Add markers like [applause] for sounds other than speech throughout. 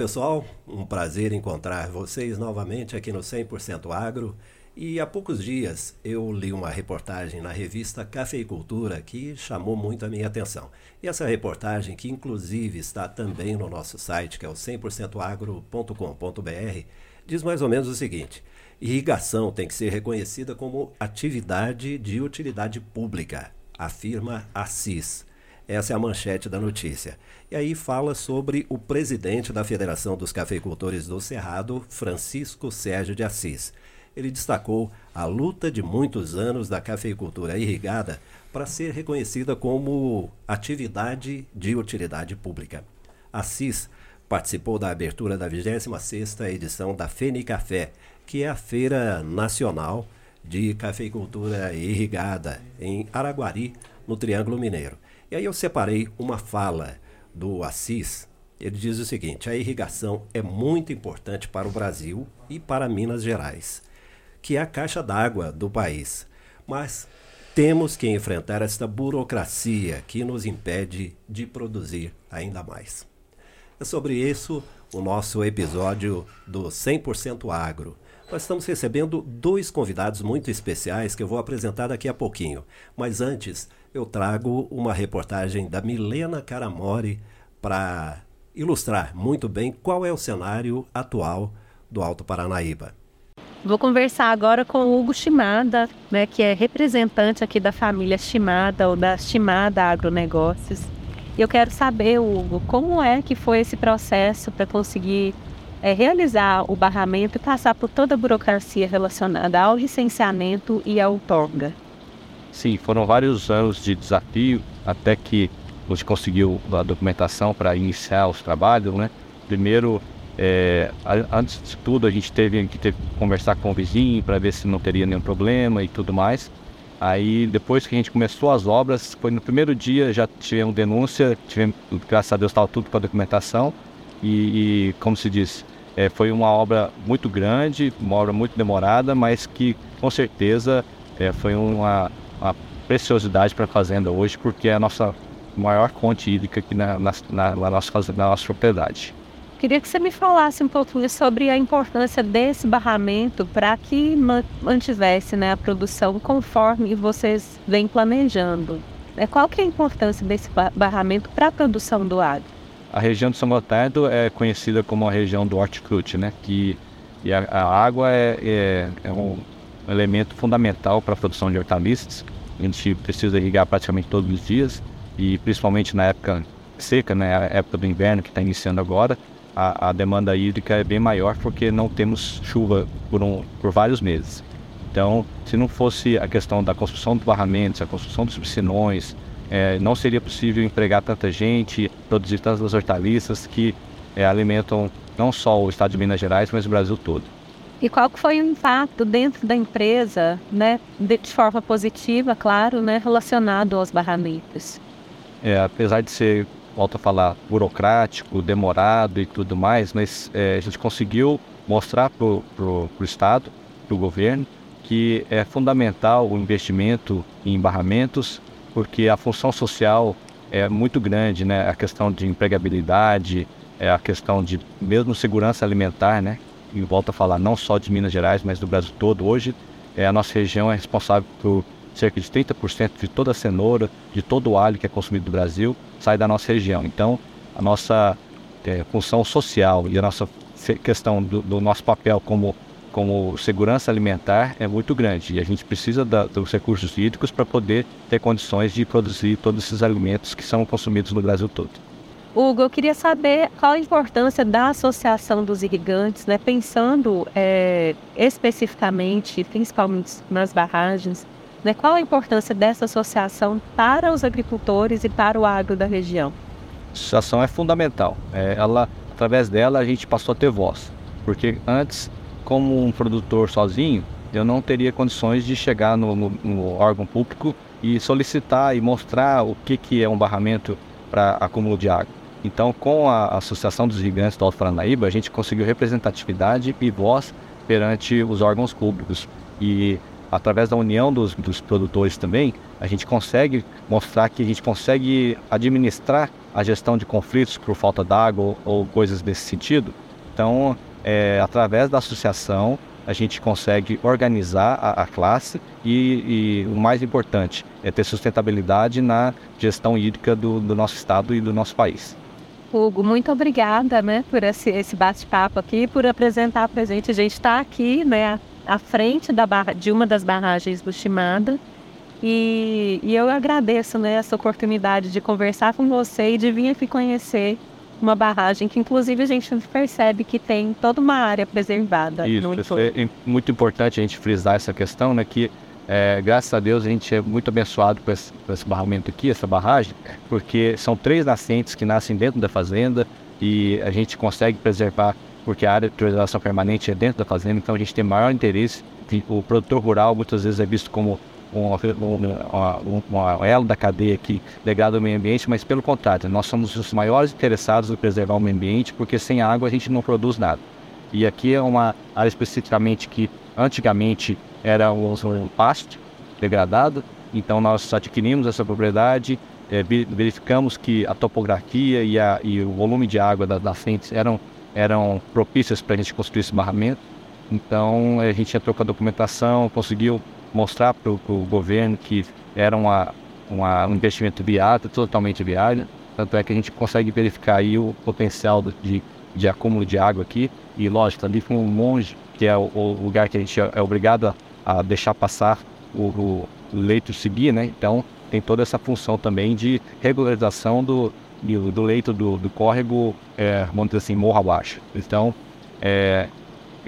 Pessoal, um prazer encontrar vocês novamente aqui no 100% Agro. E há poucos dias eu li uma reportagem na revista Cafeicultura que chamou muito a minha atenção. E essa reportagem, que inclusive está também no nosso site, que é o 100%agro.com.br, diz mais ou menos o seguinte: irrigação tem que ser reconhecida como atividade de utilidade pública, afirma a CIS. Essa é a manchete da notícia. E aí fala sobre o presidente da Federação dos Cafeicultores do Cerrado, Francisco Sérgio de Assis. Ele destacou a luta de muitos anos da cafeicultura irrigada para ser reconhecida como atividade de utilidade pública. Assis participou da abertura da 26ª edição da Fenicafé, que é a Feira Nacional de Cafeicultura Irrigada, em Araguari, no Triângulo Mineiro. E aí eu separei uma fala do Assis. Ele diz o seguinte: a irrigação é muito importante para o Brasil e para Minas Gerais, que é a caixa d'água do país. Mas temos que enfrentar esta burocracia que nos impede de produzir ainda mais. É sobre isso o nosso episódio do 100% Agro. Nós estamos recebendo dois convidados muito especiais que eu vou apresentar daqui a pouquinho. Mas antes, eu trago uma reportagem da Milena Caramori para ilustrar muito bem qual é o cenário atual do Alto Paranaíba. Vou conversar agora com o Hugo Chimada, né, que é representante aqui da família Chimada ou da Chimada Agronegócios. E eu quero saber, Hugo, como é que foi esse processo para conseguir é, realizar o barramento e passar por toda a burocracia relacionada ao licenciamento e ao outorga? Sim, foram vários anos de desafio até que a gente conseguiu a documentação para iniciar os trabalhos, né? Primeiro, é, antes de tudo, a gente teve que ter, conversar com o vizinho para ver se não teria nenhum problema e tudo mais. Aí, depois que a gente começou as obras, foi no primeiro dia, já tivemos denúncia, tivemos, graças a Deus estava tudo com a documentação. E, e como se diz, é, foi uma obra muito grande, uma obra muito demorada, mas que com certeza é, foi uma, uma preciosidade para a fazenda hoje, porque é a nossa maior fonte hídrica aqui na, na, na, na, nossa, na nossa propriedade. Queria que você me falasse um pouquinho sobre a importância desse barramento para que mantivesse né, a produção conforme vocês vêm planejando. É, qual que é a importância desse barramento para a produção do agro? A região de São Gotardo é conhecida como a região do hortifruti, né? Que e a, a água é, é, é um elemento fundamental para a produção de hortaliças. A gente precisa irrigar praticamente todos os dias e principalmente na época seca, né, a época do inverno que está iniciando agora, a, a, demanda hídrica é bem maior porque não temos chuva por, um, por vários meses. Então, se não fosse a questão da construção dos barramentos, a construção dos piscinões, é, não seria possível empregar tanta gente, produzir tantas hortaliças que é, alimentam não só o estado de Minas Gerais, mas o Brasil todo. E qual foi o impacto dentro da empresa, né, de forma positiva, claro, né, relacionado aos barramentos? É, apesar de ser, volto a falar, burocrático, demorado e tudo mais, mas é, a gente conseguiu mostrar para o Estado, para o governo, que é fundamental o investimento em barramentos, porque a função social é muito grande, né? A questão de empregabilidade, é a questão de mesmo segurança alimentar, né? e volto a falar não só de Minas Gerais, mas do Brasil todo. Hoje, é, a nossa região é responsável por cerca de 30% de toda a cenoura, de todo o alho que é consumido no Brasil, sai da nossa região. Então, a nossa é, função social e a nossa questão do, do, nosso papel como, como segurança alimentar é muito grande. E a gente precisa da, dos recursos hídricos para poder ter condições de produzir todos esses alimentos que são consumidos no Brasil todo. Hugo, eu queria saber qual a importância da Associação dos Irrigantes, né, pensando é, especificamente, principalmente nas barragens, né, qual a importância dessa associação para os agricultores e para o agro da região? A associação é fundamental. É, ela, através dela, a gente passou a ter voz, porque antes, como um produtor sozinho, eu não teria condições de chegar no, no, no órgão público e solicitar e mostrar o que, que é um barramento para acúmulo de água. Então, com a Associação dos Gigantes do Alto Paranaíba, a gente conseguiu representatividade e voz perante os órgãos públicos. E através da união dos, dos produtores também, a gente consegue mostrar que a gente consegue administrar a gestão de conflitos por falta d'água ou, ou coisas desse sentido. Então, é, através da associação, a gente consegue organizar a, a classe e, e, o mais importante é ter sustentabilidade na gestão hídrica do, do nosso estado e do nosso país. Hugo, muito obrigada né, por esse, esse bate-papo aqui, por apresentar para a gente. A gente está aqui né, à frente da barra, de uma das barragens do Chimada e, e eu agradeço né, essa oportunidade de conversar com você e de vir aqui conhecer uma barragem que inclusive a gente percebe que tem toda uma área preservada. Isso, isso é muito importante a gente frisar essa questão, né, que é, graças a Deus a gente é muito abençoado com esse, com esse barramento aqui, essa barragem, porque são três nascentes que nascem dentro da fazenda e a gente consegue preservar, porque a área de preservação permanente é dentro da fazenda, então a gente tem maior interesse. O produtor rural muitas vezes é visto como um, um, um, elo da cadeia que degrada o meio ambiente, mas pelo contrário, nós somos os maiores interessados em preservar o meio ambiente, porque sem água a gente não produz nada. E aqui é uma área especificamente que antigamente era um, um pasto degradado, então nós adquirimos essa propriedade, é, verificamos que a topografia e, a, e, o volume de água das nascentes eram, eram propícias para a gente construir esse barramento. Então a gente entrou com a documentação, conseguiu mostrar para o governo que era uma, uma, um investimento viável, totalmente viável. Tanto é que a gente consegue verificar aí o potencial de, de acúmulo de água aqui. E lógico, ali foi um monge, que é o, o, lugar que a gente é obrigado a, a deixar passar o, o, leito seguir, né? Então tem toda essa função também de regularização do, do leito do, do córrego, é, vamos dizer assim, morro abaixo. Então, é,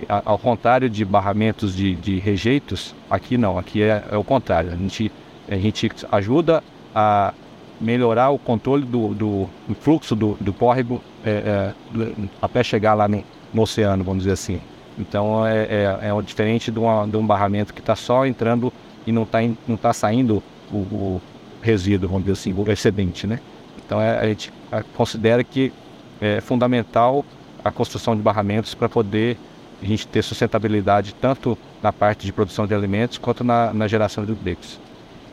ao contrário de barramentos de, de rejeitos, aqui não, aqui é, é, o contrário. A gente, a gente ajuda a melhorar o controle do, do, fluxo do, do córrego é, é, até chegar lá no, no, oceano, vamos dizer assim. Então é, é, é diferente de, uma, de, um barramento que está só entrando e não está não tá saindo o, o, resíduo, vamos dizer assim, o excedente, né? Então é, a gente considera que é fundamental a construção de barramentos para poder a gente ter sustentabilidade tanto na parte de produção de alimentos quanto na, na geração de empregos.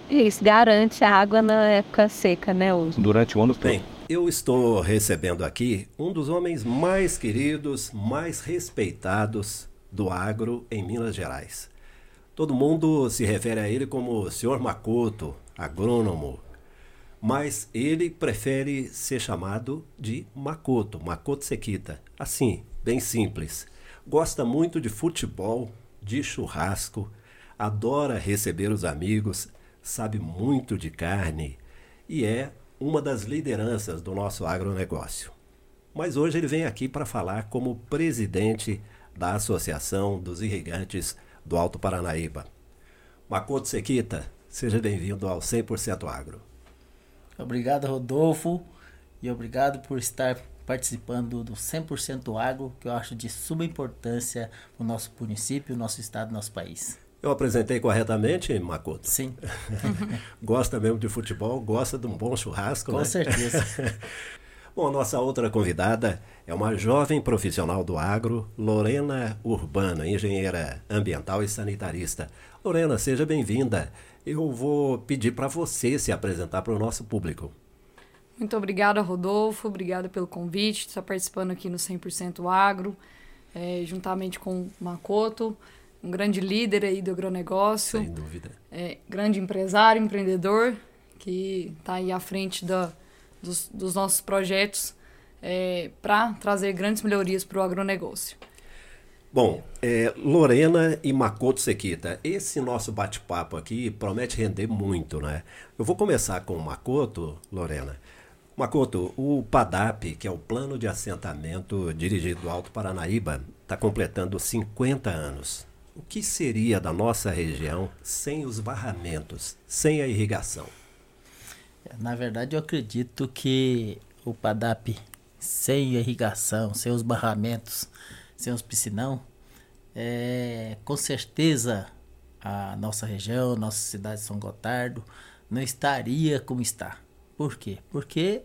Isso garante a água na época seca, né, Uso? Durante o ano todo. Bem, eu estou recebendo aqui um dos homens mais queridos, mais respeitados do agro em Minas Gerais. Todo mundo se refere a ele como o Sr. Makoto, agrônomo, mas ele prefere ser chamado de Makoto, Makoto Sequita. Assim, bem simples. Gosta muito de futebol, de churrasco, adora receber os amigos, sabe muito de carne e é uma das lideranças do nosso agronegócio. Mas hoje ele vem aqui para falar como presidente da Associação dos Irrigantes do Alto Paranaíba. Makoto Sequita, seja bem-vindo ao 100% Agro. Obrigado, Rodolfo, e obrigado por estar participando do 100% Agro, que eu acho de suma importância para o nosso município, nosso estado, nosso país. Eu apresentei corretamente, Makoto? Sim. [laughs] gosta mesmo de futebol, gosta de um bom churrasco, Com né? certeza. [laughs] Bom, nossa outra convidada é uma jovem profissional do agro, Lorena Urbano, engenheira ambiental e sanitarista. Lorena, seja bem-vinda. Eu vou pedir para você se apresentar para o nosso público. Muito obrigada, Rodolfo. Obrigada pelo convite, estar participando aqui no 100% Agro, é, juntamente com o Makoto, um grande líder aí do agronegócio. Sem dúvida. É, grande empresário, empreendedor, que está aí à frente da, dos, dos nossos projetos é, para trazer grandes melhorias para o agronegócio. Bom, é, Lorena e Makoto Sequita, esse nosso bate-papo aqui promete render muito, né? Eu vou começar com o Makoto, Lorena. Makoto, o PADAP, que é o Plano de Assentamento Dirigido do Alto Paranaíba, está completando 50 anos. O que seria da nossa região sem os barramentos, sem a irrigação? Na verdade, eu acredito que o PADAP, sem irrigação, sem os barramentos, sem os piscinão, é, com certeza a nossa região, nossa cidade de São Gotardo, não estaria como está. Por quê? Porque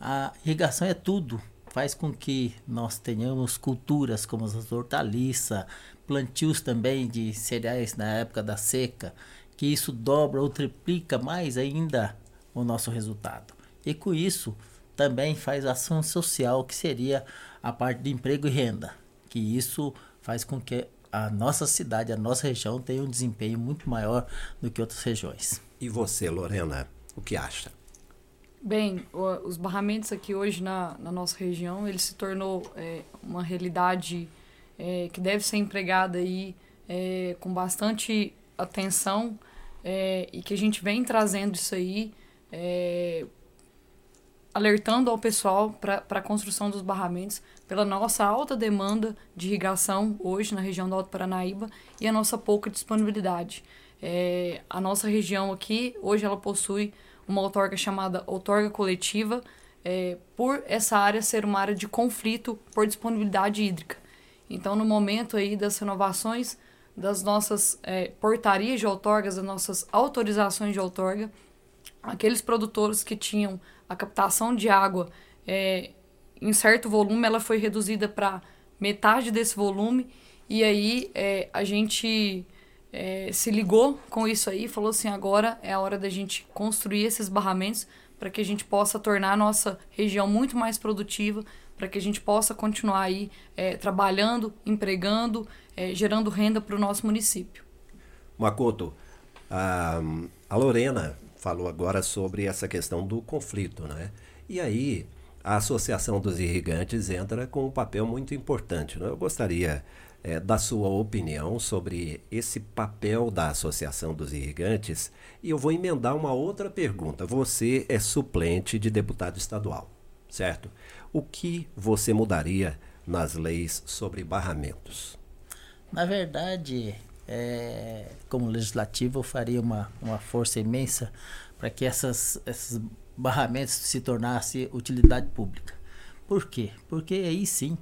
a irrigação é tudo. Faz com que nós tenhamos culturas como as hortaliças, plantios também de cereais na época da seca, que isso dobra ou triplica mais ainda o nosso resultado. E com isso, também faz ação social, que seria a parte de emprego e renda, que isso faz com que a nossa cidade, a nossa região tenha um desempenho muito maior do que outras regiões. E você, Lorena, o que acha? Bem, os barramentos aqui hoje na, na nossa região, ele se tornou é, uma realidade é, que deve ser empregada aí é, com bastante atenção é, e que a gente vem trazendo isso aí, é, alertando ao pessoal para a construção dos barramentos pela nossa alta demanda de irrigação hoje na região do Alto Paranaíba e a nossa pouca disponibilidade. É, a nossa região aqui, hoje ela possui uma outorga chamada outorga coletiva, é, por essa área ser uma área de conflito por disponibilidade hídrica. Então, no momento aí das renovações das nossas é, portarias de outorgas, das nossas autorizações de outorga, aqueles produtores que tinham a captação de água é, em certo volume, ela foi reduzida para metade desse volume, e aí é, a gente é, se ligou com isso aí falou assim: agora é a hora da gente construir esses barramentos para que a gente possa tornar a nossa região muito mais produtiva, para que a gente possa continuar aí é, trabalhando, empregando, é, gerando renda para o nosso município. Makoto, a, a Lorena falou agora sobre essa questão do conflito, né? E aí a Associação dos Irrigantes entra com um papel muito importante. Né? Eu gostaria é, da sua opinião sobre esse papel da Associação dos Irrigantes e eu vou emendar uma outra pergunta. Você é suplente de deputado estadual, certo? O que você mudaria nas leis sobre barramentos? Na verdade, é, como legislativo, eu faria uma, uma força imensa para que essas, esses barramentos se tornassem utilidade pública. Por quê? Porque aí sim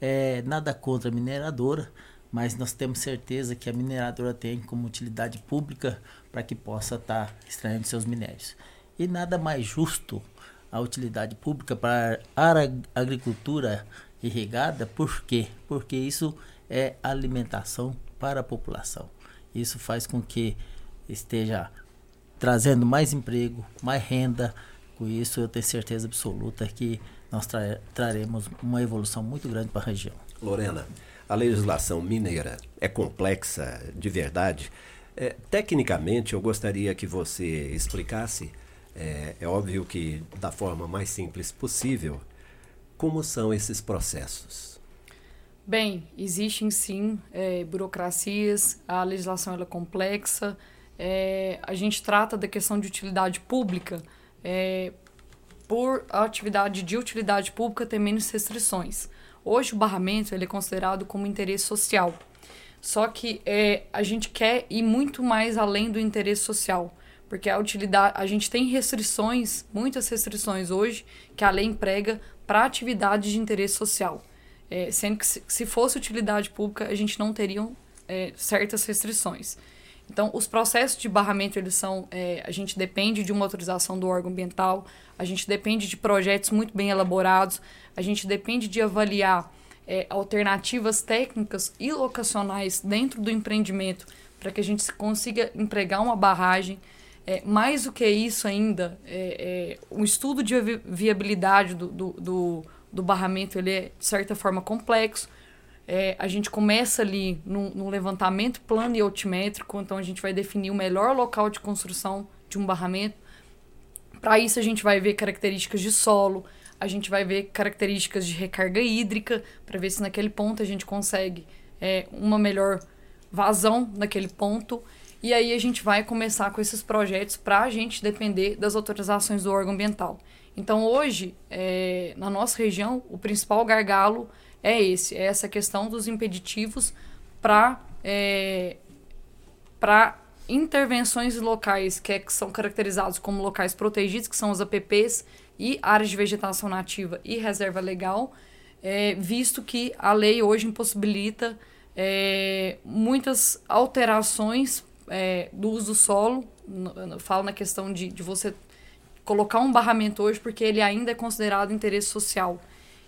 é, nada contra a mineradora, mas nós temos certeza que a mineradora tem como utilidade pública para que possa estar tá extraindo seus minérios. E nada mais justo a utilidade pública para a agricultura irrigada, por quê? Porque isso é alimentação para a população. Isso faz com que esteja trazendo mais emprego, mais renda. Com isso, eu tenho certeza absoluta que nós tra traremos uma evolução muito grande para a região. Lorena, a legislação mineira é complexa de verdade? É, tecnicamente, eu gostaria que você explicasse, é, é óbvio que da forma mais simples possível, como são esses processos. Bem, existem sim é, burocracias, a legislação é complexa, é, a gente trata da questão de utilidade pública é, por atividade de utilidade pública ter menos restrições. Hoje o barramento ele é considerado como interesse social. Só que é, a gente quer ir muito mais além do interesse social, porque a utilidade, a gente tem restrições, muitas restrições hoje que a lei emprega para atividades de interesse social. É, sendo que se, se, fosse utilidade pública, a gente não teria é, certas restrições. Então, os processos de barramento, eles são. É, a gente depende de uma autorização do órgão ambiental, a gente depende de projetos muito bem elaborados, a gente depende de avaliar é, alternativas técnicas e locacionais dentro do empreendimento para que a gente consiga empregar uma barragem. É, mais do que isso ainda, é, é, o estudo de viabilidade do, do, do, do barramento ele é, de certa forma, complexo é, a gente começa ali no, levantamento plano e altimétrico, então a gente vai definir o melhor local de construção de um barramento. Para isso, a gente vai ver características de solo, a gente vai ver características de recarga hídrica, para ver se naquele ponto a gente consegue é, uma melhor vazão naquele ponto. E aí a gente vai começar com esses projetos para a gente depender das autorizações do órgão ambiental. Então, hoje, é, na nossa região, o principal gargalo é esse, é essa questão dos impeditivos para é, para intervenções locais que, é, que são caracterizados como locais protegidos, que são os APPs e áreas de vegetação nativa e reserva legal, é, visto que a lei hoje impossibilita é, muitas alterações é, do uso do solo. Falo na questão de, de você colocar um barramento hoje porque ele ainda é considerado interesse social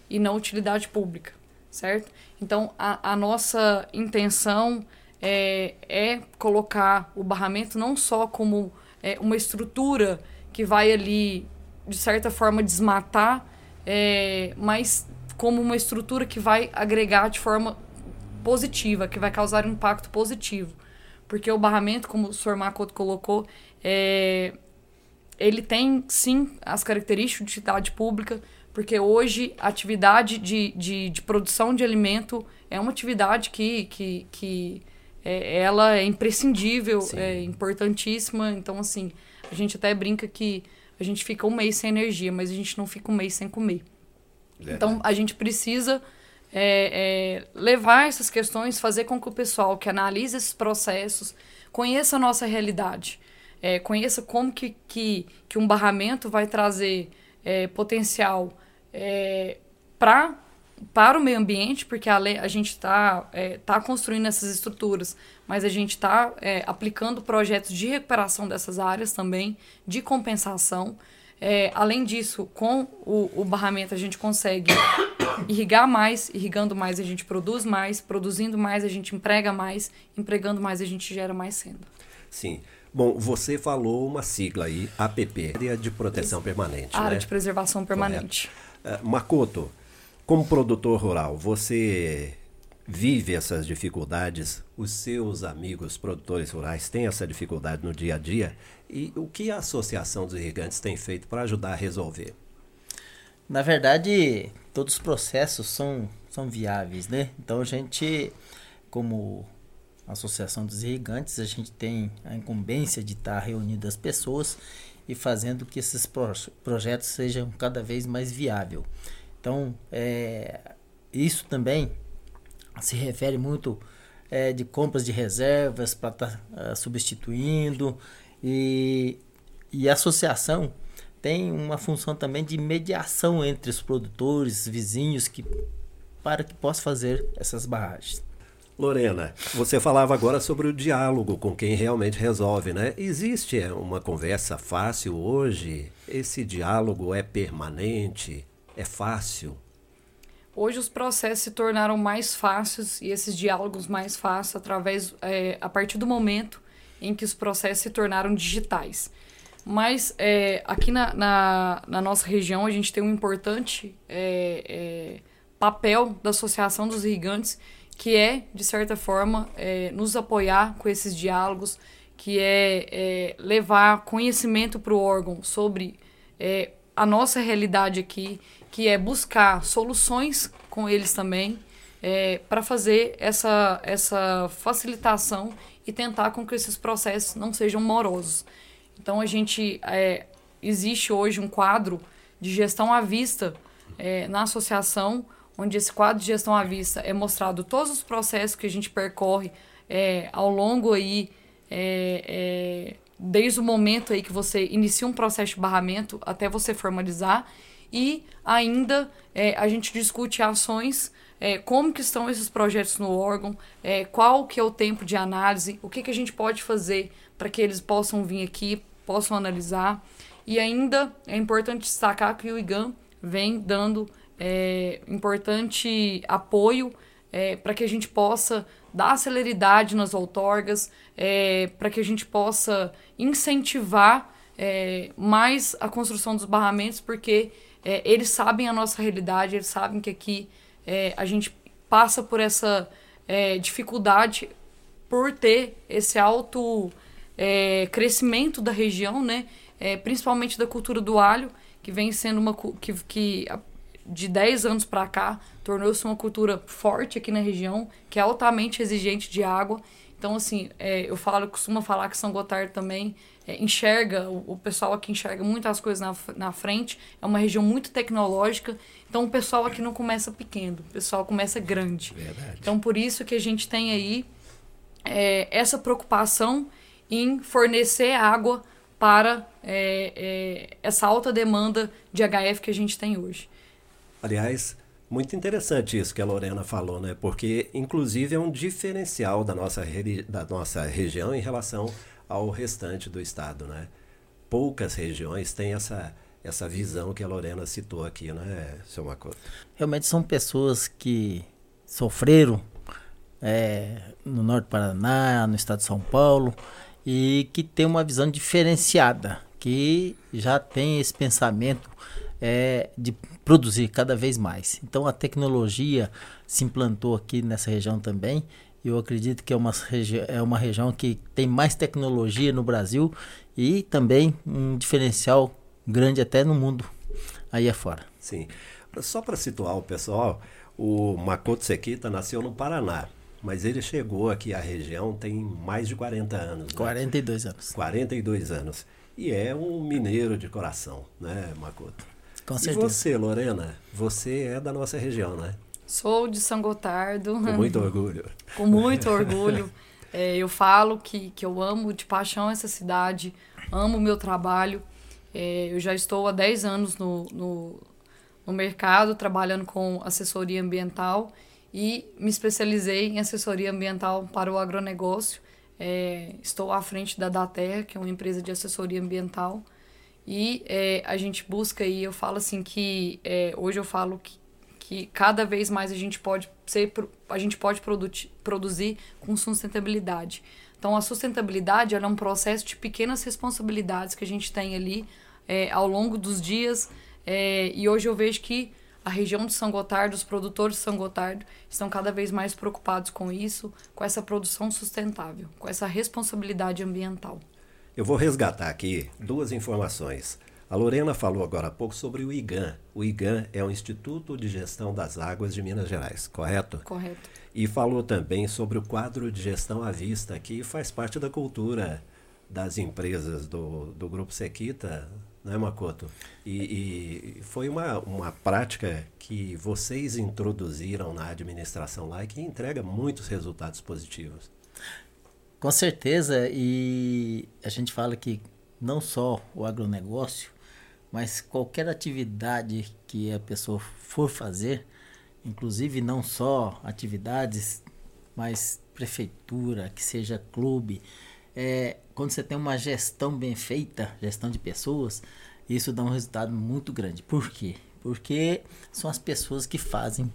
e não utilidade pública certo? Então, a, a nossa intenção é, é, colocar o barramento não só como é, uma estrutura que vai ali de certa forma, desmatar, é, mas como uma estrutura que vai agregar de forma positiva, que vai causar um impacto positivo. Porque o barramento, como o senhor Makoto colocou, é, ele tem sim as características de utilidade pública, porque hoje a atividade de, de, de produção de alimento é uma atividade que, que, que é, ela é imprescindível, sim. é importantíssima. Então, assim, a gente até brinca que a gente fica um mês sem energia, mas a gente não fica um mês sem comer. Então, a gente precisa é, é, levar essas questões, fazer com que o pessoal que analisa esses processos conheça a nossa realidade, é, conheça como que, que, que um barramento vai trazer é, potencial é, pra, para o meio ambiente, porque a, lei, a gente está é, tá construindo essas estruturas, mas a gente está aplicando projetos de recuperação dessas áreas também, de compensação. É, além disso, com o, o, barramento a gente consegue irrigar mais, irrigando mais a gente produz mais, produzindo mais a gente emprega mais, empregando mais a gente gera mais renda. Sim. Bom, você falou uma sigla aí, APP, Área de Proteção Permanente. Área né? de Preservação Permanente. Uh, Makoto, como produtor rural, você vive essas dificuldades? Os seus amigos produtores rurais têm essa dificuldade no dia a dia? E o que a Associação dos Irrigantes tem feito para ajudar a resolver? Na verdade, todos os processos são, são viáveis, né? Então a gente, como Associação dos Irrigantes, a gente tem a incumbência de estar reunindo as pessoas e fazendo que esses pro projetos sejam cada vez mais viáveis. Então, é, isso também se refere muito é, de compras de reservas para estar tá, uh, substituindo, e, e a associação tem uma função também de mediação entre os produtores, vizinhos, que, para que possa fazer essas barragens. Lorena, você falava agora sobre o diálogo com quem realmente resolve, né? Existe uma conversa fácil hoje? Esse diálogo é permanente? É fácil? Hoje os processos se tornaram mais fáceis e esses diálogos mais fáceis através, é, a partir do momento em que os processos se tornaram digitais. Mas é, aqui na, na, na, nossa região a gente tem um importante é, é, papel da Associação dos Irrigantes, que é, de certa forma, é, nos apoiar com esses diálogos, que é, é levar conhecimento para o órgão sobre é, a nossa realidade aqui, que é buscar soluções com eles também, para fazer essa, essa facilitação e tentar com que esses processos não sejam morosos. Então a gente é, existe hoje um quadro de gestão à vista é, na associação, onde esse quadro de gestão à vista é mostrado todos os processos que a gente percorre é, ao longo aí é, é, desde o momento aí que você inicia um processo de barramento até você formalizar e ainda é, a gente discute ações é, como que estão esses projetos no órgão, é, qual que é o tempo de análise, o que, que a gente pode fazer para que eles possam vir aqui, possam analisar. E ainda é importante destacar que o IGAM vem dando é, importante apoio é, para que a gente possa dar celeridade nas outorgas, é, para que a gente possa incentivar é, mais a construção dos barramentos, porque é, eles sabem a nossa realidade, eles sabem que aqui é, a gente passa por essa dificuldade por ter esse alto crescimento da região, né? Principalmente da cultura do alho, que vem sendo uma que, que de 10 anos para cá tornou-se uma cultura forte aqui na região, que é altamente exigente de água. Então, assim, é, eu falo, costumo falar que São Gotardo também é, enxerga, o, o, pessoal aqui enxerga muitas coisas na, na frente, é uma região muito tecnológica, então o pessoal aqui não começa pequeno, o pessoal começa grande. Verdade. Então, por isso que a gente tem aí é, essa preocupação em fornecer água para é, é essa alta demanda de HF que a gente tem hoje. Aliás, muito interessante isso que a Lorena falou, né? Porque, inclusive, é um diferencial da nossa, da nossa região em relação ao restante do estado, né? Poucas regiões têm essa, essa visão que a Lorena citou aqui, né, seu Makoto? Realmente são pessoas que sofreram é, no Norte do Paraná, no estado de São Paulo, e que tem uma visão diferenciada, que já tem esse pensamento é, de produzir cada vez mais. Então a tecnologia se implantou aqui nessa região também. Eu acredito que é uma, é uma região que tem mais tecnologia no Brasil e também um diferencial grande até no mundo aí afora. Sim. Só para situar o pessoal, o Makoto Sekita nasceu no Paraná, mas ele chegou aqui à região tem mais de 40 anos. Né? 42 anos. 42 anos. E é um mineiro de coração, né, Makoto? Com certeza. E você, Lorena? Você é da nossa região, né? Sou de São Gotardo. Com muito orgulho. [laughs] Com muito orgulho. É, eu falo que, que eu amo de paixão essa cidade, amo o meu trabalho. É, eu já estou há 10 anos no, no, no mercado, trabalhando com assessoria ambiental e me especializei em assessoria ambiental para o agronegócio. É, estou à frente da Daterra, que é uma empresa de assessoria ambiental. E é, a gente busca aí, eu falo assim que é, hoje eu falo que, que cada vez mais a gente pode ser, a gente pode produzir com sustentabilidade. Então a sustentabilidade é um processo de pequenas responsabilidades que a gente tem ali é, ao longo dos dias. É, e hoje eu vejo que a região de São Gotardo, os produtores de São Gotardo, estão cada vez mais preocupados com isso, com essa produção sustentável, com essa responsabilidade ambiental. Eu vou resgatar aqui duas informações. A Lorena falou agora há pouco sobre o IGAN. O IGAN é o Instituto de Gestão das Águas de Minas Gerais, correto? Correto. E falou também sobre o quadro de gestão à vista, que faz parte da cultura das empresas do, do Grupo Sequita, né, Makoto? E, e, foi uma, uma prática que vocês introduziram na administração lá e que entrega muitos resultados positivos. Com certeza, e a gente fala que não só o agronegócio, mas qualquer atividade que a pessoa for fazer, inclusive não só atividades, mas prefeitura, que seja clube, é, quando você tem uma gestão bem feita, gestão de pessoas, isso dá um resultado muito grande. Por quê? Porque são as pessoas que fazem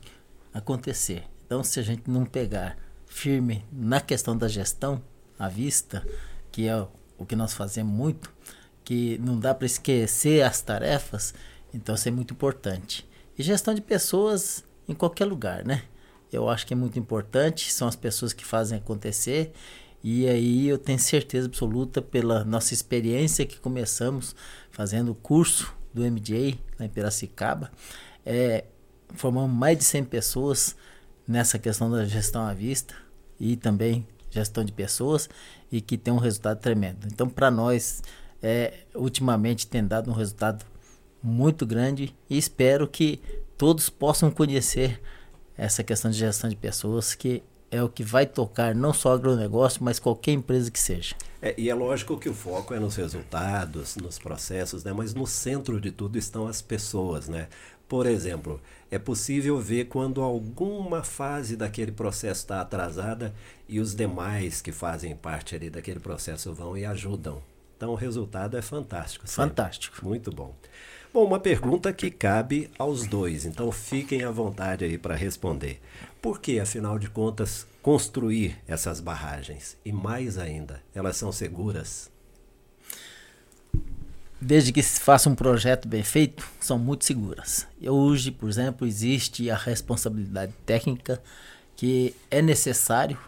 acontecer. Então, se a gente não pegar firme na questão da gestão, à vista, que é o que nós fazemos muito, que não dá para esquecer as tarefas, então isso é muito importante. E gestão de pessoas em qualquer lugar, né? Eu acho que é muito importante, são as pessoas que fazem acontecer. E aí eu tenho certeza absoluta pela nossa experiência que começamos fazendo o curso do MJ lá em Piracicaba, é, formamos mais de 100 pessoas nessa questão da gestão à vista e também gestão de pessoas e que tem um resultado tremendo. Então, para nós, é, ultimamente tem dado um resultado muito grande e espero que todos possam conhecer essa questão de gestão de pessoas que é o que vai tocar não só o agronegócio, mas qualquer empresa que seja. É, e é lógico que o foco é nos resultados, nos processos, né? mas no centro de tudo estão as pessoas. Né? Por exemplo, é possível ver quando alguma fase daquele processo está atrasada e os demais que fazem parte ali daquele processo vão e ajudam. Então o resultado é fantástico. Fantástico. Muito bom. Bom, uma pergunta que cabe aos dois, então fiquem à vontade aí para responder. Por que, afinal de contas, construir essas barragens? E mais ainda, elas são seguras? Desde que se faça um projeto bem feito, são muito seguras. Hoje, por exemplo, existe a responsabilidade técnica que é necessário,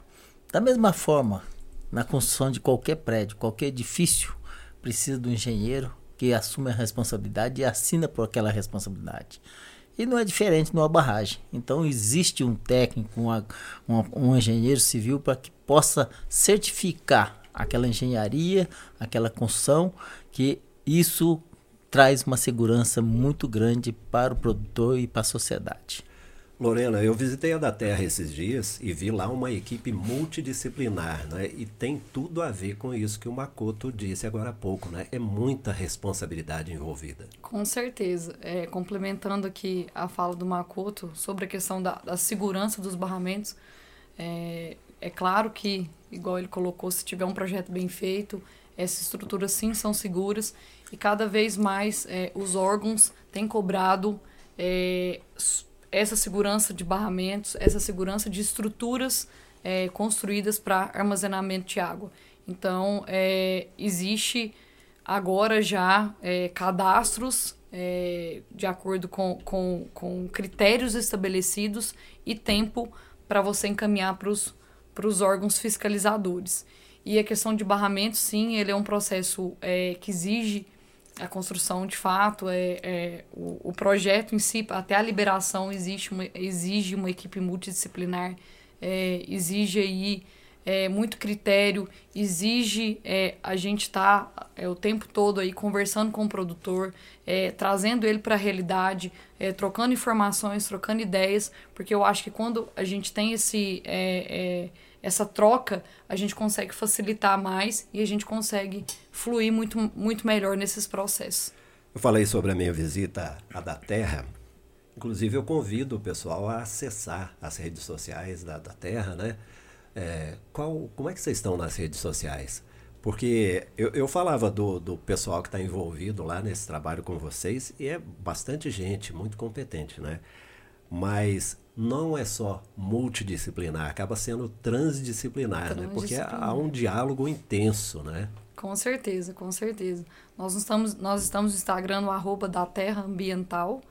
da mesma forma, na construção de qualquer prédio, qualquer edifício, precisa do engenheiro que assume a responsabilidade e assina por aquela responsabilidade. E não é diferente numa barragem. Então existe um técnico, uma, uma, um engenheiro civil para que possa certificar aquela engenharia, aquela construção, que isso traz uma segurança muito grande para o produtor e para a sociedade. Lorena, eu visitei a da Terra esses dias e vi lá uma equipe multidisciplinar, né? E tem tudo a ver com isso que o Makoto disse agora há pouco, né? É muita responsabilidade envolvida. Com certeza. É, complementando aqui a fala do Makoto sobre a questão da, da segurança dos barramentos, é, é claro que, igual ele colocou, se tiver um projeto bem feito, essas estruturas sim são seguras e cada vez mais é, os órgãos têm cobrado é, essa segurança de barramentos, essa segurança de estruturas é, construídas para armazenamento de água. Então, é, existe agora já é, cadastros é, de acordo com, com, com critérios estabelecidos e tempo para você encaminhar para os órgãos fiscalizadores. E a questão de barramento, sim, ele é um processo é, que exige a construção de fato, é, é o, o, projeto em si, até a liberação, existe uma, exige uma equipe multidisciplinar, é, exige aí é, muito critério, exige é, a gente estar tá, é, o tempo todo aí conversando com o produtor, é, trazendo ele para a realidade, trocando informações, trocando ideias, porque eu acho que quando a gente tem esse, essa troca, a gente consegue facilitar mais e a gente consegue fluir muito, muito melhor nesses processos. Eu falei sobre a minha visita à da Terra. Inclusive, eu convido o pessoal a acessar as redes sociais da, da Terra, né? É, qual, como é que vocês estão nas redes sociais? Porque eu, eu falava do, do pessoal que está envolvido lá nesse trabalho com vocês e é bastante gente, muito competente, né? Mas não é só multidisciplinar, acaba sendo transdisciplinar, transdisciplinar. né? Porque há um diálogo intenso, né? Com certeza, com certeza. Nós estamos, nós estamos no Instagram, no arroba da Terra Ambiental,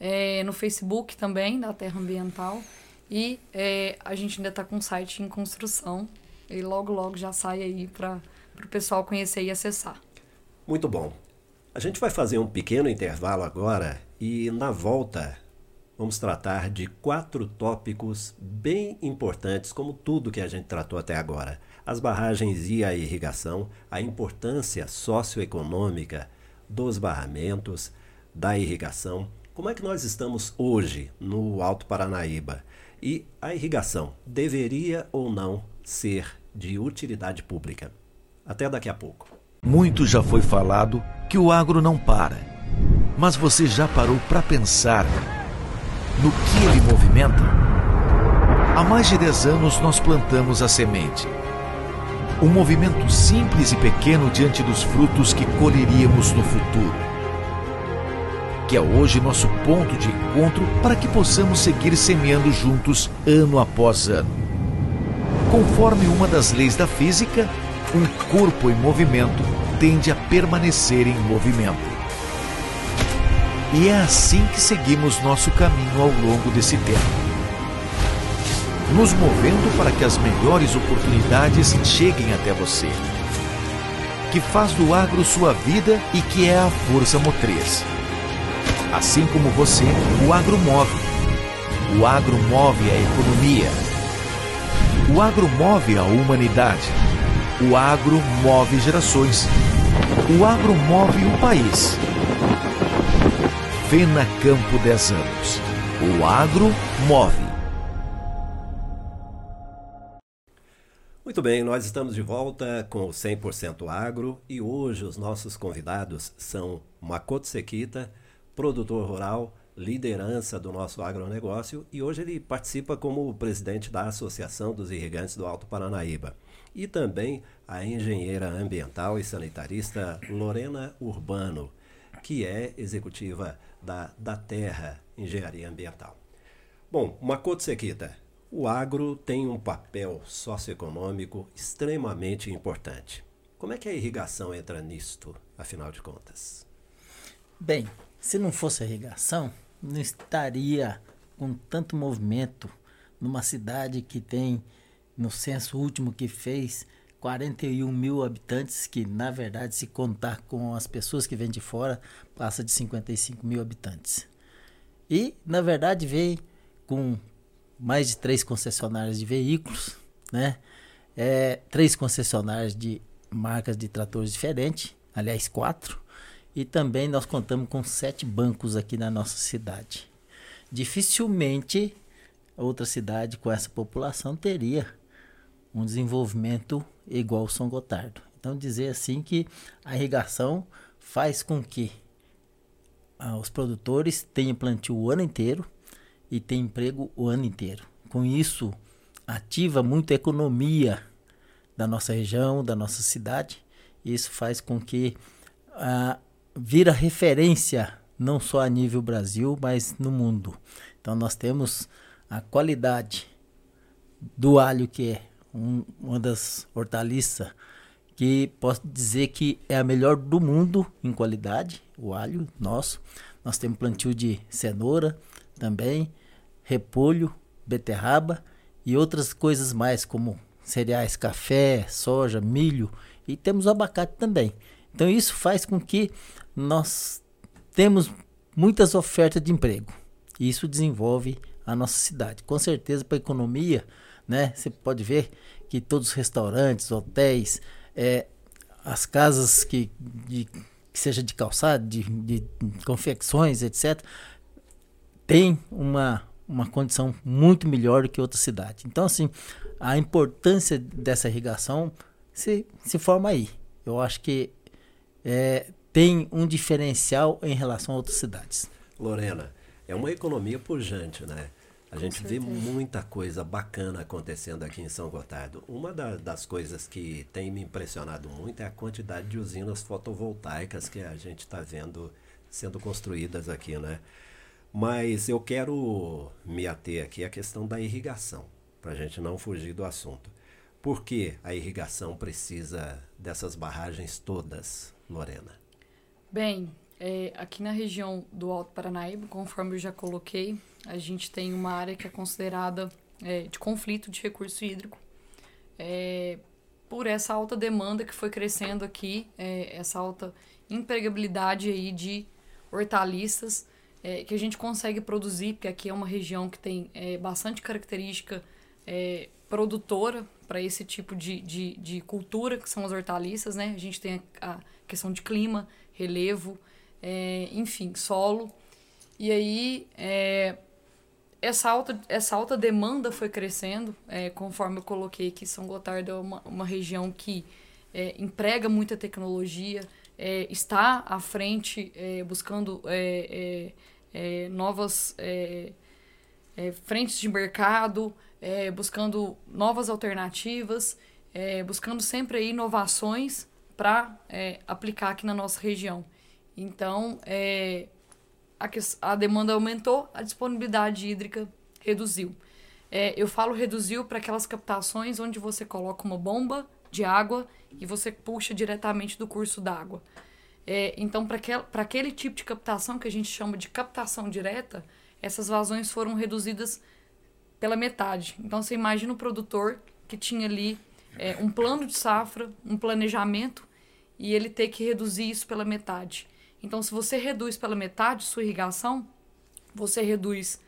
é, no Facebook também, da Terra Ambiental. E é, a gente ainda está com o site em construção. E logo, logo já sai aí para o pessoal conhecer e acessar. Muito bom. A gente vai fazer um pequeno intervalo agora e na volta vamos tratar de quatro tópicos bem importantes, como tudo que a gente tratou até agora: as barragens e a irrigação, a importância socioeconômica dos barramentos, da irrigação. Como é que nós estamos hoje no Alto Paranaíba? E a irrigação deveria ou não ser de utilidade pública? Até daqui a pouco. Muito já foi falado que o agro não para. Mas você já parou para pensar no que ele movimenta? Há mais de 10 anos nós plantamos a semente. Um movimento simples e pequeno diante dos frutos que colheríamos no futuro que é hoje nosso ponto de encontro para que possamos seguir semeando juntos ano após ano. Conforme uma das leis da física, um corpo em movimento tende a permanecer em movimento. E é assim que seguimos nosso caminho ao longo desse tempo. Nos movendo para que as melhores oportunidades cheguem até você. Que faz do agro sua vida e que é a força motriz Assim como você, o agro move. O agro move a economia. O agro move a humanidade. O agro move gerações. O agro move o país. Fena Campo 10 anos. O agro move. Muito bem, nós estamos de volta com o 100% Agro e hoje os nossos convidados são Makoto Sekita, produtor rural, liderança do nosso agronegócio e hoje ele participa como presidente da Associação dos Irrigantes do Alto Paranaíba. E também a engenheira ambiental e sanitarista Lorena Urbano, que é executiva da, da Terra Engenharia Ambiental. Bom, Makoto Sekita, o agro tem um papel socioeconômico extremamente importante. Como é que a irrigação entra nisto, afinal de contas? Bem, se não fosse a irrigação, não estaria com tanto movimento numa cidade que tem, no censo último que fez, 41 mil habitantes, que na verdade, se contar com as pessoas que vêm de fora, passa de 55 mil habitantes. E, na verdade, veio com mais de três concessionárias de veículos, né? É, três concessionárias de marcas de tratores diferentes, aliás, quatro. E também nós contamos com sete bancos aqui na nossa cidade. Dificilmente outra cidade com essa população teria um desenvolvimento igual ao São Gotardo. Então dizer assim que a irrigação faz com que ah, os produtores tenham plantio o ano inteiro e tenham emprego o ano inteiro. Com isso, ativa muito a economia da nossa região, da nossa cidade. Isso faz com que ah, vira referência não só a nível Brasil, mas no mundo. Então nós temos a qualidade do alho que é um, uma das hortaliças que posso dizer que é a melhor do mundo em qualidade, o alho nosso. Nós temos plantio de cenoura também, repolho, beterraba e outras coisas mais como cereais, café, soja, milho e temos o abacate também. Então isso faz com que nós temos muitas ofertas de emprego. E isso desenvolve a nossa cidade. Com certeza para a economia, né? Você pode ver que todos os restaurantes, hotéis, é, as casas que, de, que seja de calçado, de, de confecções, etc., tem uma, uma condição muito melhor do que outra cidade. Então, assim, a importância dessa irrigação se, se forma aí. Eu acho que é, tem um diferencial em relação a outras cidades. Lorena, é uma economia pujante, né? A gente vê muita coisa bacana acontecendo aqui em São Gotardo. Uma da, das coisas que tem me impressionado muito é a quantidade de usinas fotovoltaicas que a gente está vendo sendo construídas aqui, né? Mas eu quero me ater aqui à questão da irrigação, para a gente não fugir do assunto. Por que a irrigação precisa dessas barragens todas, Lorena? Bem, é, aqui na região do Alto Paranaíba, conforme eu já coloquei, a gente tem uma área que é considerada é, de conflito de recurso hídrico. É, por essa alta demanda que foi crescendo aqui, é, essa alta empregabilidade aí de hortaliças é, que a gente consegue produzir, porque aqui é uma região que tem é, bastante característica produtora para esse tipo de, de, de, cultura, que são as hortaliças, né? A gente tem a, questão de clima, relevo, é, enfim, solo. E aí, é, essa, alta, essa alta demanda foi crescendo, é, conforme eu coloquei que São Gotardo é uma, uma região que é, emprega muita tecnologia, é, está à frente é, buscando novas frentes de mercado, buscando novas alternativas, buscando sempre inovações para aplicar aqui na nossa região. Então, é, a, a demanda aumentou, a disponibilidade hídrica reduziu. É, eu falo reduziu para aquelas captações onde você coloca uma bomba de água e você puxa diretamente do curso d'água. É, então, para aquel, aquele tipo de captação que a gente chama de captação direta, essas vazões foram reduzidas pela metade. Então, você imagina o produtor que tinha ali é, um plano de safra, um planejamento, e ele ter que reduzir isso pela metade. Então, se você reduz pela metade sua irrigação, você reduz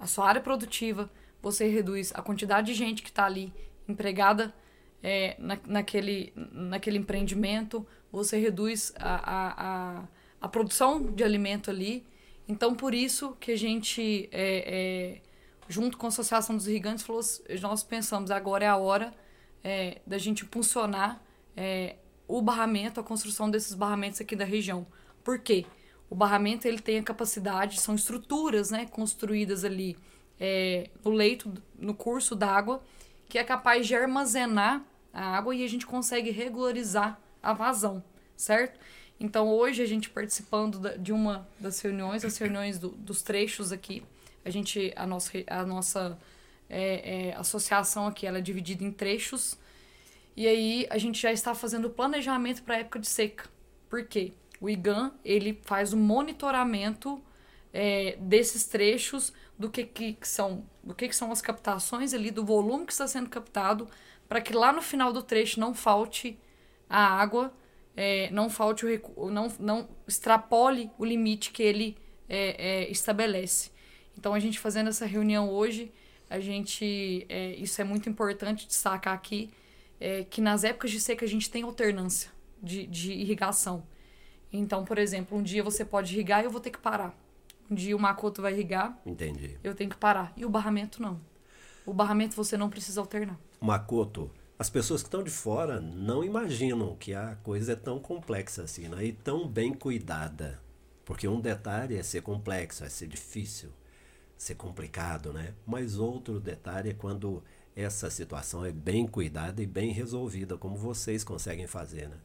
a sua área produtiva, você reduz a quantidade de gente que está ali empregada é, na, naquele, naquele empreendimento, você reduz a, a, a, a, produção de alimento ali. Então, por isso que a gente, é, é, junto com a Associação dos Irrigantes, falou, nós pensamos agora é a hora é, da gente impulsionar é, o barramento, a construção desses barramentos aqui da região. Por quê? O barramento ele tem a capacidade, são estruturas né, construídas ali é, no leito, no curso d'água, que é capaz de armazenar a água e a gente consegue regularizar a vazão, certo? Então hoje a gente participando de uma das reuniões, as reuniões do, dos trechos aqui, a gente, a nossa, a nossa é, é, associação aqui, ela é dividida em trechos, e aí a gente já está fazendo planejamento para a época de seca. Por quê? O IGAN ele faz o monitoramento é, desses trechos do que, que, são do que, que são as captações ali do volume que está sendo captado para que lá no final do trecho não falte a água é, não falte o não não extrapole o limite que ele é, é, estabelece. Então a gente fazendo essa reunião hoje a gente é, isso é muito importante destacar aqui é, que nas épocas de seca a gente tem alternância de, de irrigação então, por exemplo, um dia você pode irrigar e eu vou ter que parar. Um dia o macoto vai irrigar. Entendi. Eu tenho que parar. E o barramento não. O barramento você não precisa alternar. Macoto, as pessoas que estão de fora não imaginam que a coisa é tão complexa assim, né? E tão bem cuidada. Porque um detalhe é ser complexo, é ser difícil, ser complicado, né? Mas outro detalhe é quando essa situação é bem cuidada e bem resolvida, como vocês conseguem fazer, né?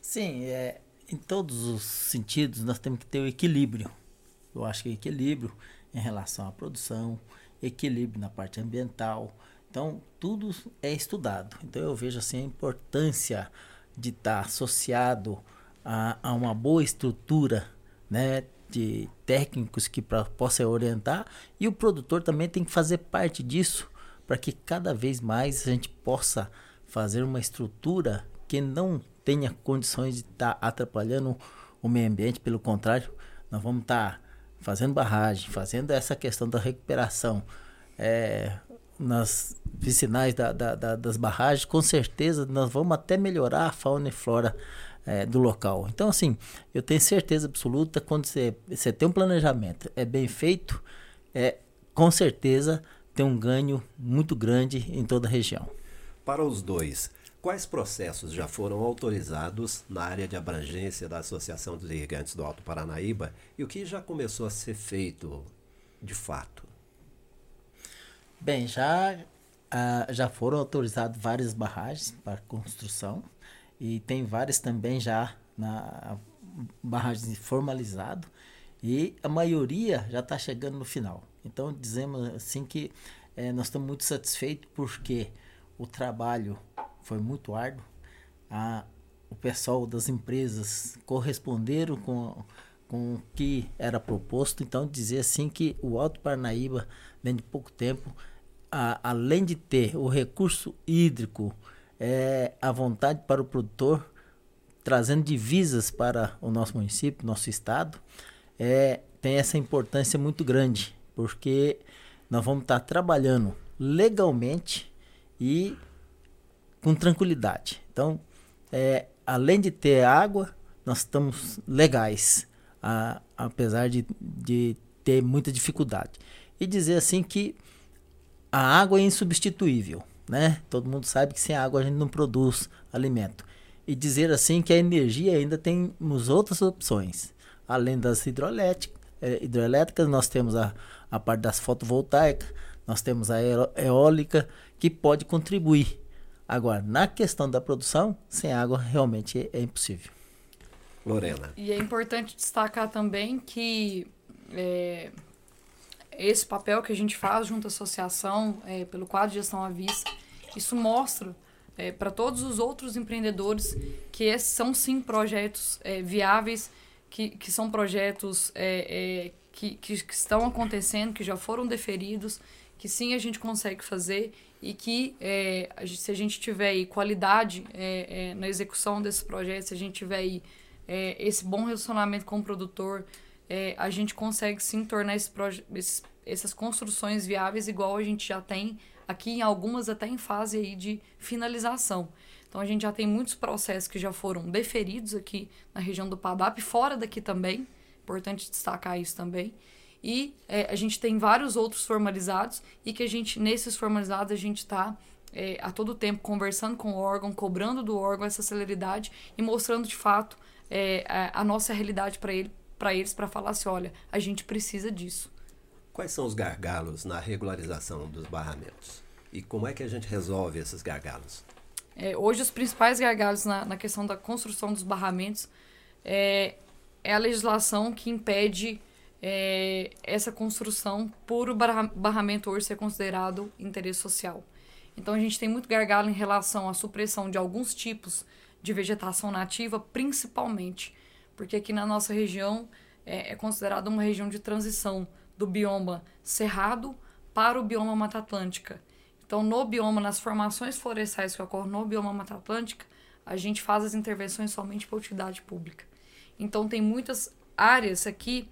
Sim, é, em todos os sentidos, nós temos que ter o equilíbrio. Eu acho que equilíbrio em relação à produção, equilíbrio na parte ambiental. Então, tudo é estudado. Então, eu vejo assim a importância de estar associado a, a uma boa estrutura, né, de técnicos que pra, possa orientar e o produtor também tem que fazer parte disso para que cada vez mais a gente possa fazer uma estrutura que não tenha condições de estar tá atrapalhando o meio ambiente, pelo contrário, nós vamos estar tá fazendo barragem, fazendo essa questão da recuperação é, nas vicinais da, da, da, das barragens, com certeza nós vamos até melhorar a fauna e flora é, do local. Então, assim, eu tenho certeza absoluta quando você, você tem um planejamento, é bem feito, é com certeza tem um ganho muito grande em toda a região. Para os dois, quais processos já foram autorizados na área de abrangência da Associação dos Irrigantes do Alto Paranaíba e o que já começou a ser feito de fato? Bem, já, ah, já foram autorizadas várias barragens para construção e tem várias também já na barragem formalizado e a maioria já está chegando no final. Então dizemos assim que é, nós estamos muito satisfeitos porque o trabalho foi muito árduo. A, o pessoal das empresas corresponderam com, com o que era proposto. Então dizer assim que o Alto Parnaíba, dentro de pouco tempo, a, além de ter o recurso hídrico é, a vontade para o produtor, trazendo divisas para o nosso município, nosso estado, é, tem essa importância muito grande, porque nós vamos estar trabalhando legalmente e com tranquilidade. Então, é, além de ter água, nós estamos legais, a, apesar de, de ter muita dificuldade. E dizer assim que a água é insubstituível né? Todo mundo sabe que sem água a gente não produz alimento. E dizer assim que a energia ainda temos outras opções. Além das hidroelétricas, é, nós temos a, a parte das fotovoltaicas, nós temos a eólica, que pode contribuir. Agora, na questão da produção, sem água realmente é, impossível. Lorena. E é importante destacar também que é, esse papel que a gente faz junto à associação, é, pelo quadro de gestão à vista, isso mostra é, para todos os outros empreendedores que esses são sim projetos é, viáveis, que, que são projetos é, é, que, que, que, estão acontecendo, que já foram deferidos, que sim a gente consegue fazer e que é, se a gente tiver aí qualidade na execução desses projetos, se a gente tiver aí esse bom relacionamento com o produtor, é, a gente consegue sim tornar esse esses, essas construções viáveis igual a gente já tem aqui em algumas até em fase aí de finalização. Então a gente já tem muitos processos que já foram deferidos aqui na região do Padap, fora daqui também, importante destacar isso também. E é, a gente tem vários outros formalizados e que a gente, nesses formalizados, a gente está é, a todo tempo conversando com o órgão, cobrando do órgão essa celeridade e mostrando de fato é, a, a nossa realidade para ele, para eles para falar assim, olha, a gente precisa disso. Quais são os gargalos na regularização dos barramentos? E como é que a gente resolve esses gargalos? É, hoje, os principais gargalos na, na, questão da construção dos barramentos é, é a legislação que impede é, essa construção por o barramento hoje ser considerado interesse social. Então, a gente tem muito gargalo em relação à supressão de alguns tipos de vegetação nativa, principalmente porque aqui na nossa região é, é considerada uma região de transição do bioma cerrado para o bioma Mata Atlântica. Então, no bioma, nas formações florestais que ocorrem no bioma Mata Atlântica, a gente faz as intervenções somente para utilidade pública. Então, tem muitas áreas aqui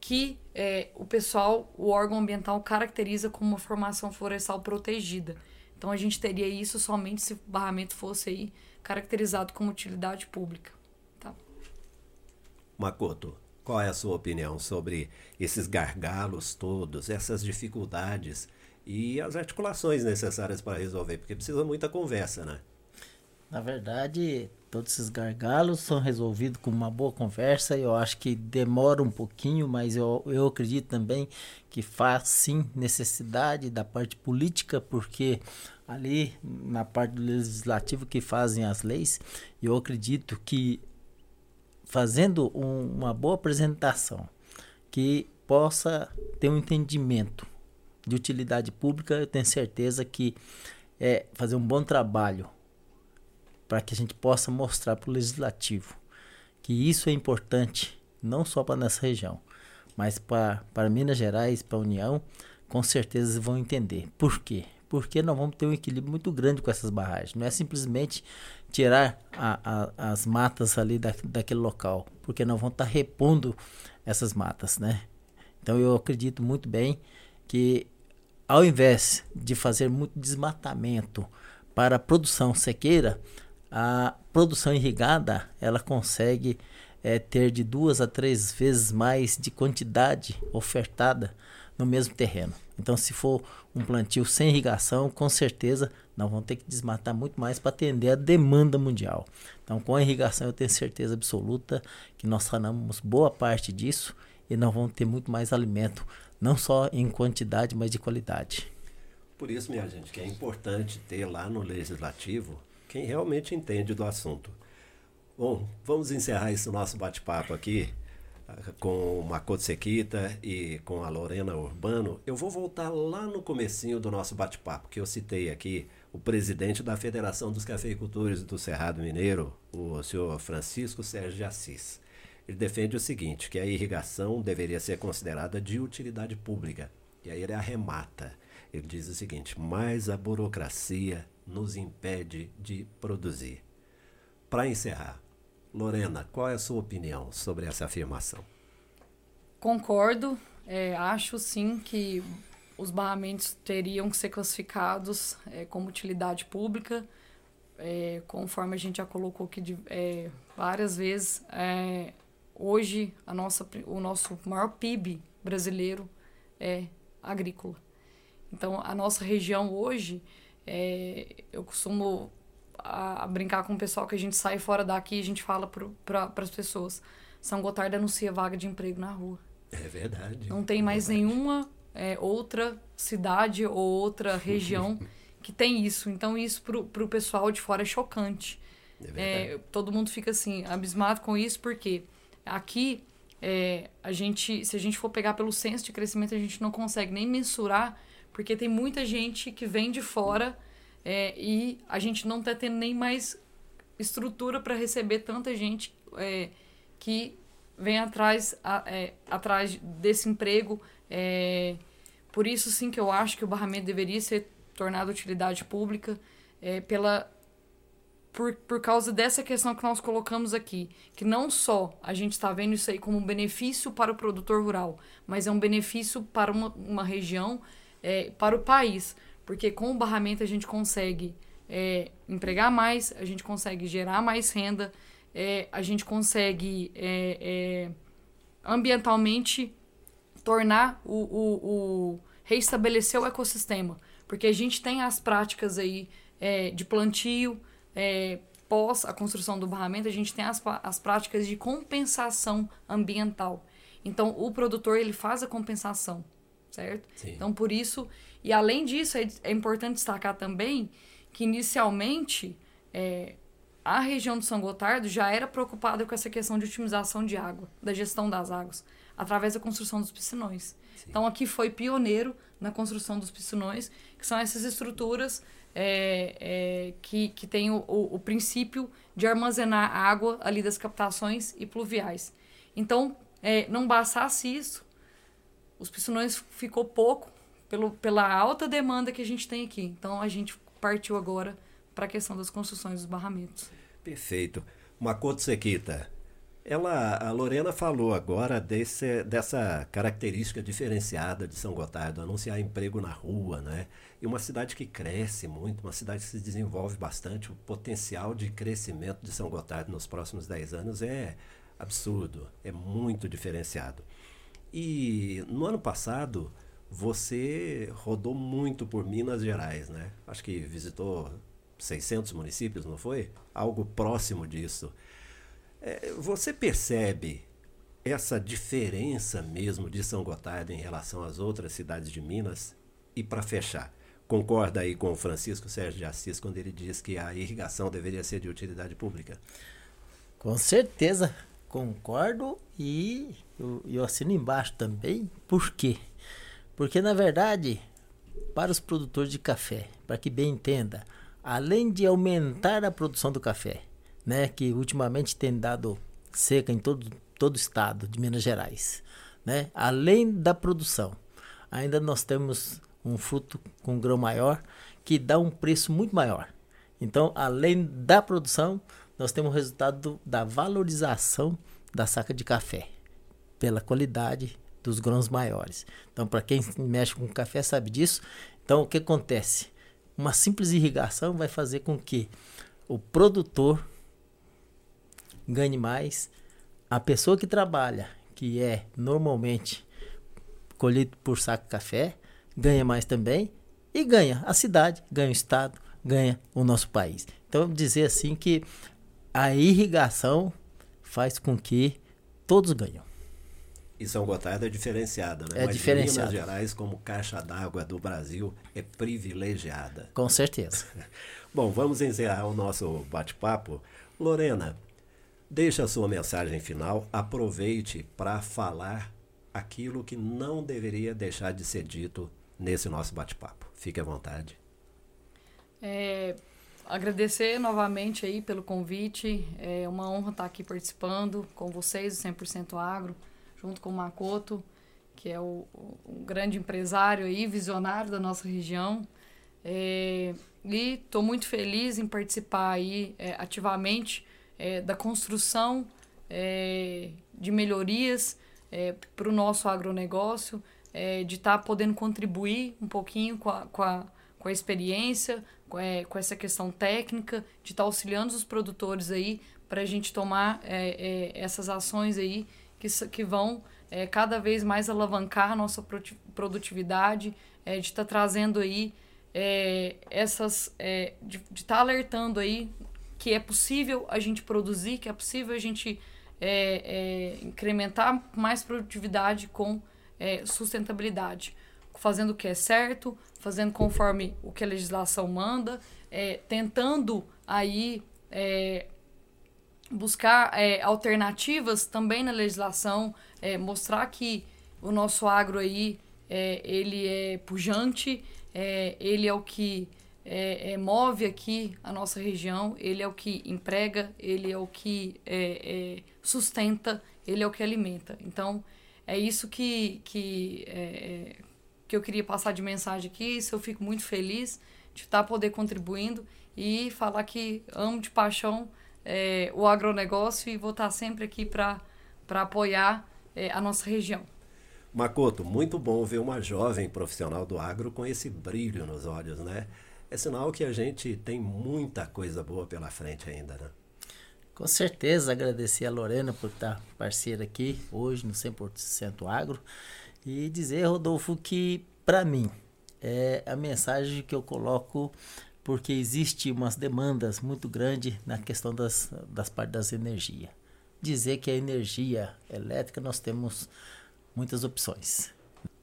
que é, o pessoal, o órgão ambiental, caracteriza como uma formação florestal protegida. Então, a gente teria isso somente se o barramento fosse aí caracterizado como utilidade pública. Makoto, qual é a sua opinião sobre esses gargalos todos, essas dificuldades e as articulações necessárias para resolver? Porque precisa muita conversa, né? Na verdade, todos esses gargalos são resolvidos com uma boa conversa. Eu acho que demora um pouquinho, mas eu, eu acredito também que faz sim necessidade da parte política, porque ali na parte do legislativo que fazem as leis, eu acredito que fazendo um, uma boa apresentação que possa ter um entendimento de utilidade pública, eu tenho certeza que é fazer um bom trabalho para que a gente possa mostrar para o legislativo que isso é importante, não só para nossa região, mas para, Minas Gerais, para a União, com certeza vão entender. Por quê? Porque nós vamos ter um equilíbrio muito grande com essas barragens. Não é simplesmente tirar a, a, as matas ali da, daquele local, porque nós vamos estar tá repondo essas matas, né? Então eu acredito muito bem que ao invés de fazer muito desmatamento para a produção sequeira, a produção irrigada ela consegue é, ter de duas a três vezes mais de quantidade ofertada no mesmo terreno. Então, se for um plantio sem irrigação, com certeza nós vamos ter que desmatar muito mais para atender a demanda mundial. Então, com a irrigação, eu tenho certeza absoluta que nós sanamos boa parte disso e nós vamos ter muito mais alimento, não só em quantidade, mas de qualidade. Por isso, minha gente, que é importante ter lá no legislativo quem realmente entende do assunto. Bom, vamos encerrar esse nosso bate-papo aqui com o Makoto Sequita e com a Lorena Urbano, eu vou voltar lá no comecinho do nosso bate-papo, que eu citei aqui o presidente da Federação dos Cafeicultores do Cerrado Mineiro, o senhor Francisco Sérgio Assis. Ele defende o seguinte, que a irrigação deveria ser considerada de utilidade pública. E aí ele arremata. Ele diz o seguinte, mas a burocracia nos impede de produzir. Para encerrar, Lorena, qual é a sua opinião sobre essa afirmação? Concordo. É, acho sim que os barramentos teriam que ser classificados é, como utilidade pública, é, conforme a gente já colocou aqui de, é, várias vezes. É, hoje, a nossa, o nosso maior PIB brasileiro é agrícola. Então, a nossa região hoje, é, eu costumo a, a, brincar com o pessoal que a gente sai fora daqui e a gente fala para as pessoas. São Gotardo anuncia vaga de emprego na rua. É verdade. Não tem mais verdade. nenhuma é, outra cidade ou outra [laughs] região que tem isso. Então, isso para o pessoal de fora é chocante. É é, todo mundo fica assim, abismado com isso, porque aqui é, a gente, se a gente for pegar pelo senso de crescimento, a gente não consegue nem mensurar, porque tem muita gente que vem de fora é, e a gente não está tendo nem mais estrutura para receber tanta gente é, que vem atrás, a, é, atrás desse emprego. É, por isso, sim, que eu acho que o barramento deveria ser tornado utilidade pública é, pela por, por causa dessa questão que nós colocamos aqui, que não só a gente está vendo isso aí como um benefício para o produtor rural, mas é um benefício para uma, uma região, é, para o país. Porque com o barramento a gente consegue é, empregar mais, a gente consegue gerar mais renda, é, a gente consegue é, é ambientalmente tornar o, o, o, reestabelecer o ecossistema. Porque a gente tem as práticas aí é, de plantio, pós a construção do barramento, a gente tem as, as práticas de compensação ambiental. Então, o produtor ele faz a compensação, certo? Sim. Então, por isso e além disso, é, é importante destacar também que inicialmente é, a região do São Gotardo já era preocupada com essa questão de otimização de água, da gestão das águas, através da construção dos piscinões. Sim. Então aqui foi pioneiro na construção dos piscinões, que são essas estruturas é, é, que, que têm o, o, o, princípio de armazenar água ali das captações e pluviais. Então, é, não bastasse isso, os piscinões ficou pouco pelo, pela alta demanda que a gente tem aqui. Então a gente partiu agora para a questão das construções dos barramentos. Perfeito. Makoto Sequita, ela, a Lorena falou agora desse, dessa característica diferenciada de São Gotardo, anunciar emprego na rua, né? E uma cidade que cresce muito, uma cidade que se desenvolve bastante, o potencial de crescimento de São Gotardo nos próximos 10 anos é absurdo, é muito diferenciado. E no ano passado, você rodou muito por Minas Gerais, né? Acho que visitou 600 municípios, não foi? Algo próximo disso. É, você percebe essa diferença mesmo de São Gotardo em relação às outras cidades de Minas? E para fechar, concorda aí com o Francisco Sérgio de Assis quando ele diz que a irrigação deveria ser de utilidade pública? Com certeza, concordo e eu, eu assino embaixo também. Por quê? Porque na verdade, para os produtores de café, para que bem entenda, além de aumentar a produção do café, né, que ultimamente tem dado seca em todo, todo o estado de Minas Gerais, né, além da produção, ainda nós temos um fruto com grão maior que dá um preço muito maior. Então, além da produção, nós temos o resultado da valorização da saca de café pela qualidade dos grãos maiores. Então, para quem mexe com café sabe disso. Então, o que acontece? Uma simples irrigação vai fazer com que o produtor ganhe mais, a pessoa que trabalha, que é normalmente colhido por saco de café, ganha mais também e ganha a cidade, ganha o estado, ganha o nosso país. Então, dizer assim que a irrigação faz com que todos ganham. E São Gotardo é diferenciada, né? É Mas diferenciada. Minas Gerais, como caixa d'água do Brasil, é privilegiada. Com certeza. [laughs] Bom, vamos encerrar o nosso bate-papo. Lorena, deixa a sua mensagem final. Aproveite para falar aquilo que não deveria deixar de ser dito nesse nosso bate-papo. Fique à vontade. É, agradecer novamente aí pelo convite. É uma honra estar aqui participando com vocês, o 100% Agro, junto com o Makoto, que é o, o- grande empresário aí, visionário da nossa região. É, e estou muito feliz em participar aí é, ativamente é, da construção é, de melhorias para o nosso agronegócio, é, de estar podendo contribuir um pouquinho com a, com a, com a experiência, é, com essa questão técnica, de estar auxiliando os produtores aí para a gente tomar é, é, essas ações aí que, que vão é, cada vez mais alavancar a nossa produtividade, é, de estar trazendo aí essas. de estar alertando aí que é possível a gente produzir, que é possível a gente incrementar mais produtividade com sustentabilidade, fazendo o que é certo, fazendo conforme o que a legislação manda, é, tentando aí é, buscar é, alternativas também na legislação, é, mostrar que o nosso agro aí é, ele é pujante, é, ele é o que move aqui a nossa região, ele é o que emprega, ele é o que sustenta, ele é o que alimenta. Então, é isso que, que, que eu queria passar de mensagem aqui. Isso eu fico muito feliz de estar poder contribuindo e falar que amo de paixão é, o agronegócio e vou estar sempre aqui para apoiar é, a nossa região. Makoto, muito bom ver uma jovem profissional do agro com esse brilho nos olhos, né? É sinal que a gente tem muita coisa boa pela frente ainda, né? Com certeza, agradecer a Lorena por estar parceira aqui hoje no 100% Agro e dizer, Rodolfo, que para mim é a mensagem que eu coloco porque existe umas demandas muito grandes na questão das, das partes das energias. Dizer que a energia elétrica nós temos muitas opções.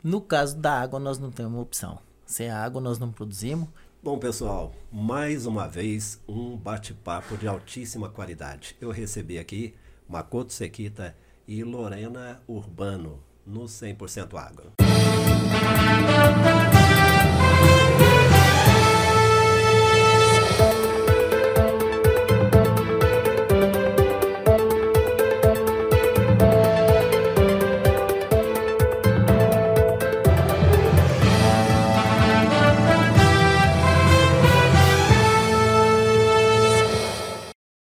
No caso da água nós não temos opção. Sem a água nós não produzimos Bom, pessoal, mais uma vez um bate-papo de altíssima qualidade. Eu recebi aqui Makoto Sequita e Lorena Urbano no 100% Agro.